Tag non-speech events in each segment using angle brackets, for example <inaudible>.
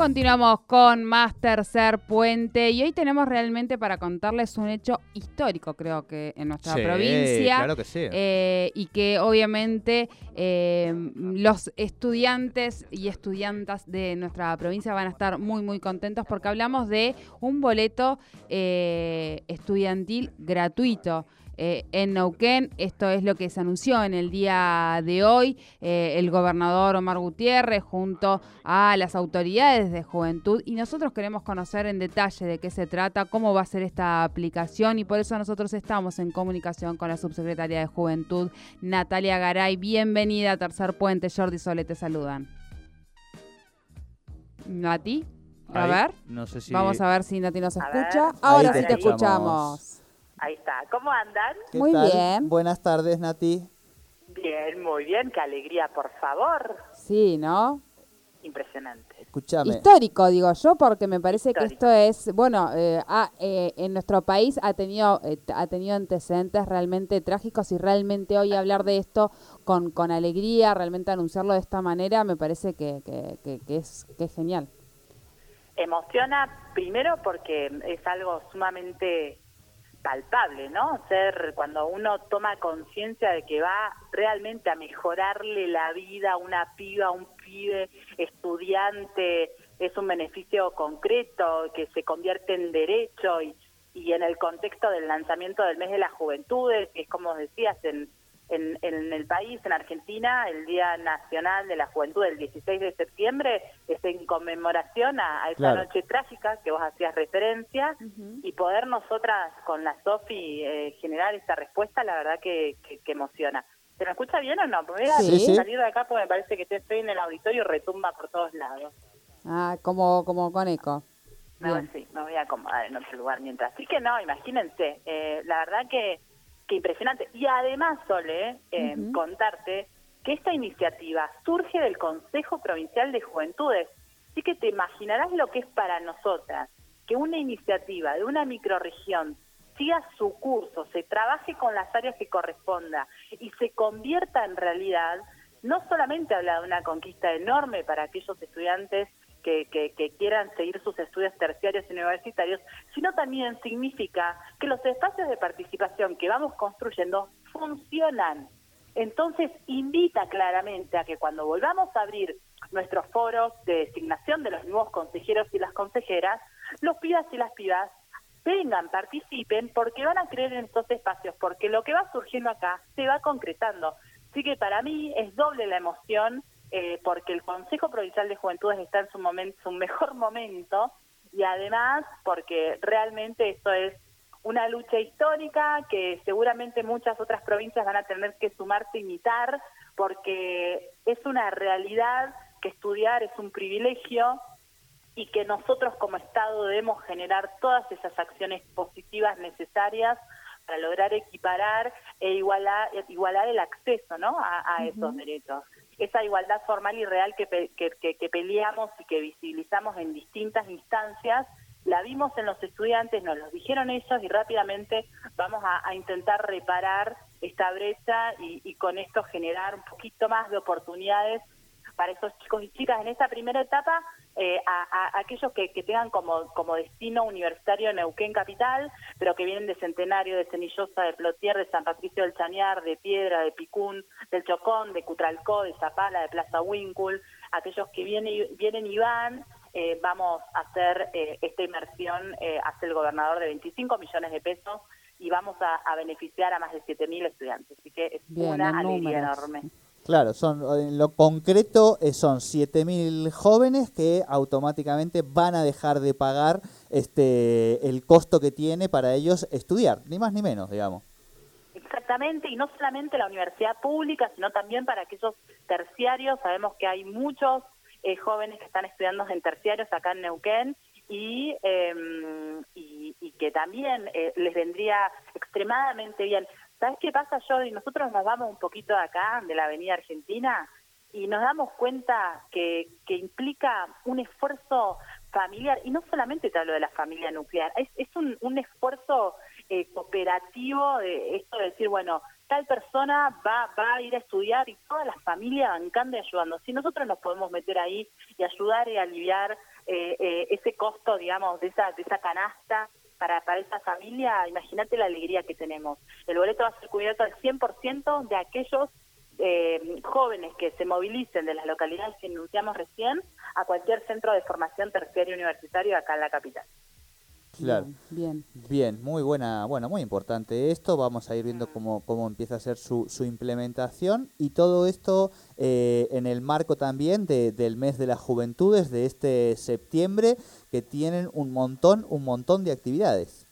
Continuamos con más tercer puente y hoy tenemos realmente para contarles un hecho histórico, creo que en nuestra Sí, provincia. claro que sí. Eh, y que obviamente eh, los estudiantes y estudiantas de nuestra provincia van a estar muy, muy contentos porque hablamos de un boleto eh, estudiantil gratuito. Eh, en Neuquén, esto es lo que se anunció en el día de hoy. Eh, el gobernador Omar Gutiérrez junto a las autoridades de juventud y nosotros queremos conocer en detalle de qué se trata, cómo va a ser esta aplicación y por eso nosotros estamos en comunicación con la subsecretaria de Juventud, Natalia Garay. Bienvenida a Tercer Puente, Jordi Sole, te saludan. Nati, a Ahí, ver, No sé si. vamos a ver si Nati nos escucha. ver. Ahora sí te te escuchamos. escuchamos. Ahí está. ¿Cómo andan? ¿Qué Muy tal? bien. Buenas tardes, Nati. Bien, muy bien. Qué alegría, por favor. Sí, ¿no? Impresionante. Escúchame. Histórico, digo yo, porque me parece que esto es, bueno, eh, ha- eh, en nuestro país ha tenido, eh, ha tenido antecedentes realmente trágicos y realmente hoy hablar de esto con, con alegría, realmente anunciarlo de esta manera, me parece que, que, que- que es, que es genial. Emociona primero porque es algo sumamente palpable, ¿no? Ser cuando uno toma conciencia de que va realmente a mejorarle la vida a una piba, a un pibe, estudiante, es un beneficio concreto que se convierte en derecho y, y en el contexto del lanzamiento del mes de las juventudes, que es como decías, en, en, en el país, en Argentina, el Día Nacional de la Juventud del 16 de septiembre es en conmemoración a, a esa Claro. noche trágica que vos hacías referencia y poder nosotras con la Sofi eh, generar esa respuesta, la verdad que, que, que emociona. ¿Se me escucha bien o no? Porque voy a Sí, sí. salir de acá porque me parece que estoy en el auditorio y retumba por todos lados. Ah, como, como con eco. No, sí, me voy a acomodar en otro lugar mientras. Así que no, imagínense, eh, la verdad que, que impresionante. Y además, Sole, eh, Ujú. contarte que esta iniciativa surge del Consejo Provincial de Juventudes. Así que te imaginarás lo que es para nosotras que una iniciativa de una microrregión siga su curso, se trabaje con las áreas que corresponda y se convierta en realidad, no solamente habla de una conquista enorme para aquellos estudiantes que, que- que quieran seguir sus estudios terciarios y universitarios, sino también significa que los espacios de participación que vamos construyendo funcionan. Entonces, invita claramente a que cuando volvamos a abrir nuestros foros de designación de los nuevos consejeros y las consejeras, los pibas y las pibas vengan, participen, porque van a creer en estos espacios, porque lo que va surgiendo acá se va concretando. Así que para mí es doble la emoción, eh, porque el Consejo Provincial de Juventudes está en su, momento, su mejor momento, y además porque realmente esto es una lucha histórica que seguramente muchas otras provincias van a tener que sumarse a imitar, porque es una realidad que estudiar es un privilegio y que nosotros como Estado debemos generar todas esas acciones positivas necesarias para lograr equiparar e igualar, igualar el acceso ¿no? a, a esos derechos. Esa igualdad formal y real que, que, que- que peleamos y que visibilizamos en distintas instancias, la vimos en los estudiantes, nos lo dijeron ellos y rápidamente vamos a, a intentar reparar esta brecha y, y con esto generar un poquito más de oportunidades para esos chicos y chicas en esta primera etapa, eh, a, a- aquellos que, que tengan como, como destino universitario Neuquén Capital, pero que vienen de Centenario, de Cenillosa, de Plotier, de San Patricio del Chañar, de Piedra, de Picún, del Chocón, de Cutralcó, de Zapala, de Plaza Wincul, aquellos que vienen y, vienen y van, eh, vamos a hacer eh, esta inversión, eh, hace el gobernador de 25 millones de pesos y vamos a, a beneficiar a más de 7.000 estudiantes. Así que es Bien, una alegría números. enorme. Claro, son en lo concreto eh, son 7.000 jóvenes que automáticamente van a dejar de pagar este el costo que tiene para ellos estudiar, ni más ni menos, digamos. Exactamente, y no solamente la universidad pública, sino también para aquellos terciarios. Sabemos que hay muchos eh, jóvenes que están estudiando en terciarios acá en Neuquén y, eh, y, y que también eh, les vendría extremadamente bien. ¿Sabes qué pasa, Jordi? Nosotros nos vamos un poquito de acá, de la Avenida Argentina, y nos damos cuenta que, que implica un esfuerzo familiar, y no solamente te hablo de la familia nuclear, es, es un, un esfuerzo eh, cooperativo de esto de decir, bueno, tal persona va, va a ir a estudiar y toda la familia bancando y ayudando. Si nosotros nos podemos meter ahí y ayudar y aliviar eh, eh, ese costo, digamos, de esa, de esa canasta para, para esa familia, imagínate la alegría que tenemos. El boleto va a ser cubierto al 100% de aquellos eh, jóvenes que se movilicen de las localidades que enunciamos recién a cualquier centro de formación terciario universitario acá en la capital. Claro. Bien. Bien, muy buena, bueno, muy importante esto. Vamos a ir viendo cómo, cómo empieza a ser su, su implementación y todo esto eh, en el marco también de, del mes de las juventudes de este septiembre que tienen un montón, un montón de actividades.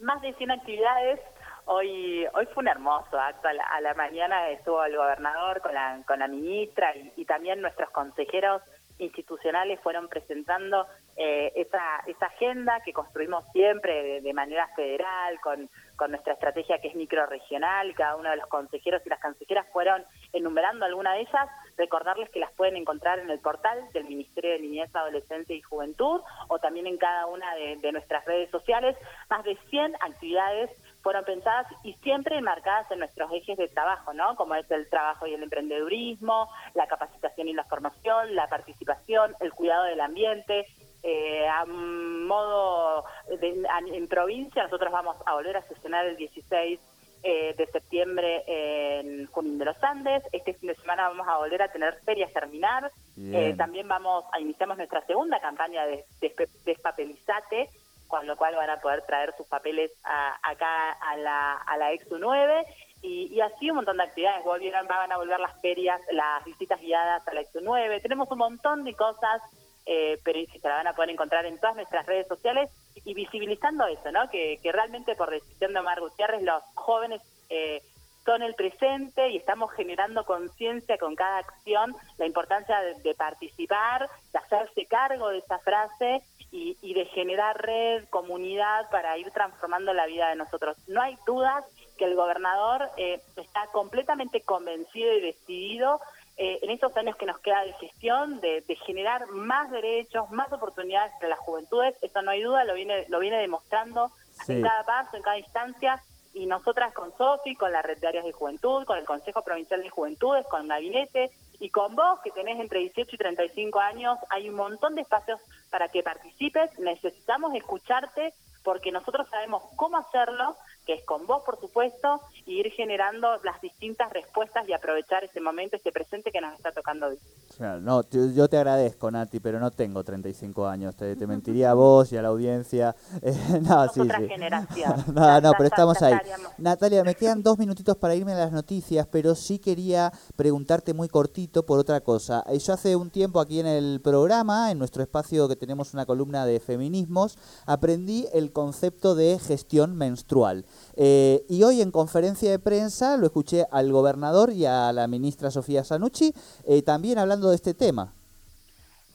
Más de 100 actividades. Hoy hoy fue un hermoso acto. A la, a la mañana estuvo el gobernador con la, con la ministra y, y también nuestros consejeros institucionales fueron presentando eh, esa, esa agenda que construimos siempre de, manera federal, con, con, nuestra estrategia que es microregional, cada uno de los consejeros y las consejeras fueron enumerando alguna de ellas, recordarles que las pueden encontrar en el portal del Ministerio de Niñez, Adolescencia y Juventud o también en cada una de, de nuestras redes sociales, más de 100 actividades fueron pensadas y siempre enmarcadas en nuestros ejes de trabajo, ¿no? Como es el trabajo y el emprendedurismo, la capacitación y la formación, la participación, el cuidado del ambiente. Eh, a modo de, a, en provincia, nosotros vamos a volver a sesionar el 16 eh, de septiembre en Junín de los Andes. Este fin de semana vamos a volver a tener ferias terminar. Eh, también vamos a iniciamos nuestra segunda campaña de, de Despapelizate, con lo cual van a poder traer sus papeles a, acá a la, a la Exu 9 y, y, así un montón de actividades. Volvieron, van a volver las ferias, las visitas guiadas a la Exu 9. Tenemos un montón de cosas, eh, pero se la van a poder encontrar en todas nuestras redes sociales y visibilizando eso, ¿no? Que, que realmente por decisión de Omar Gutiérrez los jóvenes eh, son el presente y estamos generando conciencia con cada acción, la importancia de, de participar, de hacerse cargo de esa frase y, y, de generar red, comunidad para ir transformando la vida de nosotros. No hay dudas que el gobernador eh, está completamente convencido y decidido eh, en estos años que nos queda de gestión de, de, generar más derechos, más oportunidades para las juventudes. Eso no hay duda, lo viene, lo viene demostrando sí. en cada paso, en cada instancia. Y nosotras con SOFI, con la Red de Áreas de Juventud, con el Consejo Provincial de Juventudes, con Gabinete, y con vos, que tenés entre 18 y 35 años, hay un montón de espacios para que participes. Necesitamos escucharte porque nosotros sabemos cómo hacerlo, que es con vos, por supuesto, y ir generando las distintas respuestas y aprovechar ese momento, este presente que nos está tocando. Claro, no, yo te agradezco, Nati, pero no tengo 35 años. Te, te <laughs> mentiría a vos y a la audiencia. <laughs> Eh, no, sí, otra sí. generación. <laughs> no, ya, no, pero estamos ahí. Natalia, me quedan dos minutitos para irme a las noticias, pero sí quería preguntarte muy cortito por otra cosa. Eh, yo hace un tiempo aquí en el programa, en nuestro espacio que tenemos una columna de feminismos, aprendí el concepto de gestión menstrual. Eh, y hoy en conferencia de prensa lo escuché al gobernador y a la ministra Sofía Sanucci eh, también hablando de este tema.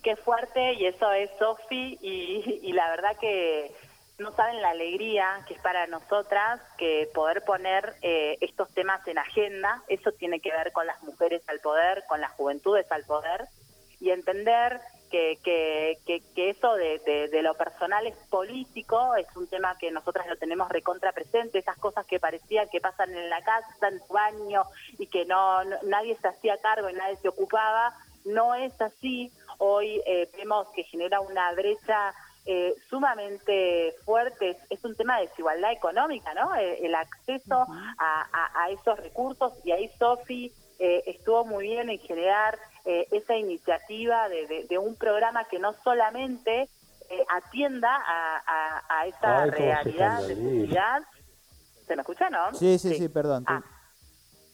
Qué fuerte, y eso es Sofi, y, y, la verdad que no saben la alegría que es para nosotras que poder poner eh, estos temas en agenda, eso tiene que ver con las mujeres al poder, con las juventudes al poder, y entender que, que, que, que eso de, de, de, lo personal es político, es un tema que nosotras lo tenemos recontra presente, esas cosas que parecían que pasan en la casa, en tu baño, y que no, no nadie se hacía cargo y nadie se ocupaba, no es así. Hoy eh, vemos que genera una brecha eh, sumamente fuerte, es, un tema de desigualdad económica, ¿no? El, el acceso uh -huh. a, a, a, esos recursos, y ahí Sofi eh, estuvo muy bien en generar eh, esa iniciativa de, de, de, un programa que no solamente eh, atienda a, a, a esa Ay, realidad de seguridad. ¿Se me escucha, no? Sí, sí, sí, sí perdón. Ah.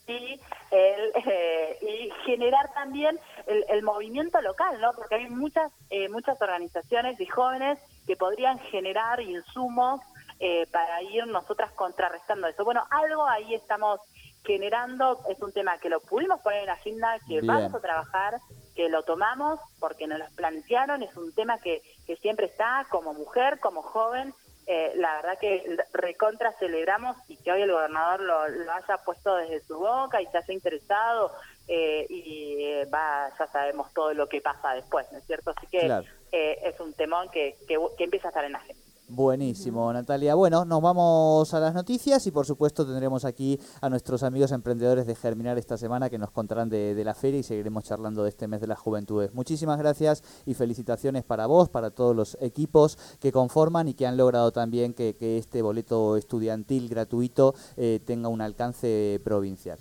Y, el, <laughs> eh, y generar también el, el, movimiento local, ¿no? Porque hay muchas eh, muchas organizaciones y jóvenes que podrían generar insumos eh, para ir nosotras contrarrestando eso. Bueno, algo ahí estamos generando, es un tema que lo pudimos poner en la agenda, que Bien. vamos a trabajar, que lo tomamos porque nos lo plantearon, es un tema que, que siempre está como mujer, como joven, eh, la verdad que recontra celebramos y que hoy el gobernador lo, lo haya puesto desde su boca y se haya interesado eh, y eh, va, ya sabemos todo lo que pasa después, ¿no es cierto? Así que claro. eh, es un temón que, que, que empieza a estar en la agenda. Buenísimo, Natalia. Bueno, nos vamos a las noticias y por supuesto tendremos aquí a nuestros amigos emprendedores de Germinar esta semana que nos contarán de, la feria y seguiremos charlando de este mes de las juventudes. Muchísimas gracias y felicitaciones para vos, para todos los equipos que conforman y que han logrado también que, que este boleto estudiantil gratuito eh, tenga un alcance provincial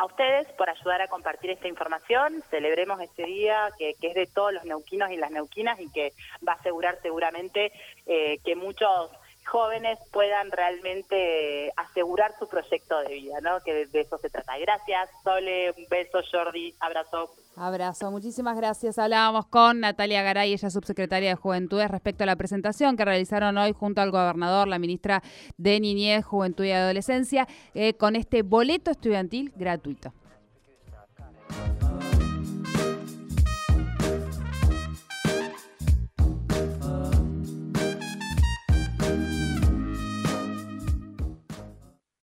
a ustedes por ayudar a compartir esta información. Celebremos este día que, que, es de todos los neuquinos y las neuquinas y que va a asegurar seguramente eh, que muchos jóvenes puedan realmente asegurar su proyecto de vida, ¿no? Que de, de eso se trata. Gracias, Sole, un beso, Jordi, abrazo. Abrazo, muchísimas gracias. Hablábamos con Natalia Garay, ella subsecretaria de Juventudes, respecto a la presentación que realizaron hoy junto al gobernador, la ministra de Niñez, Juventud y Adolescencia, eh, con este boleto estudiantil gratuito.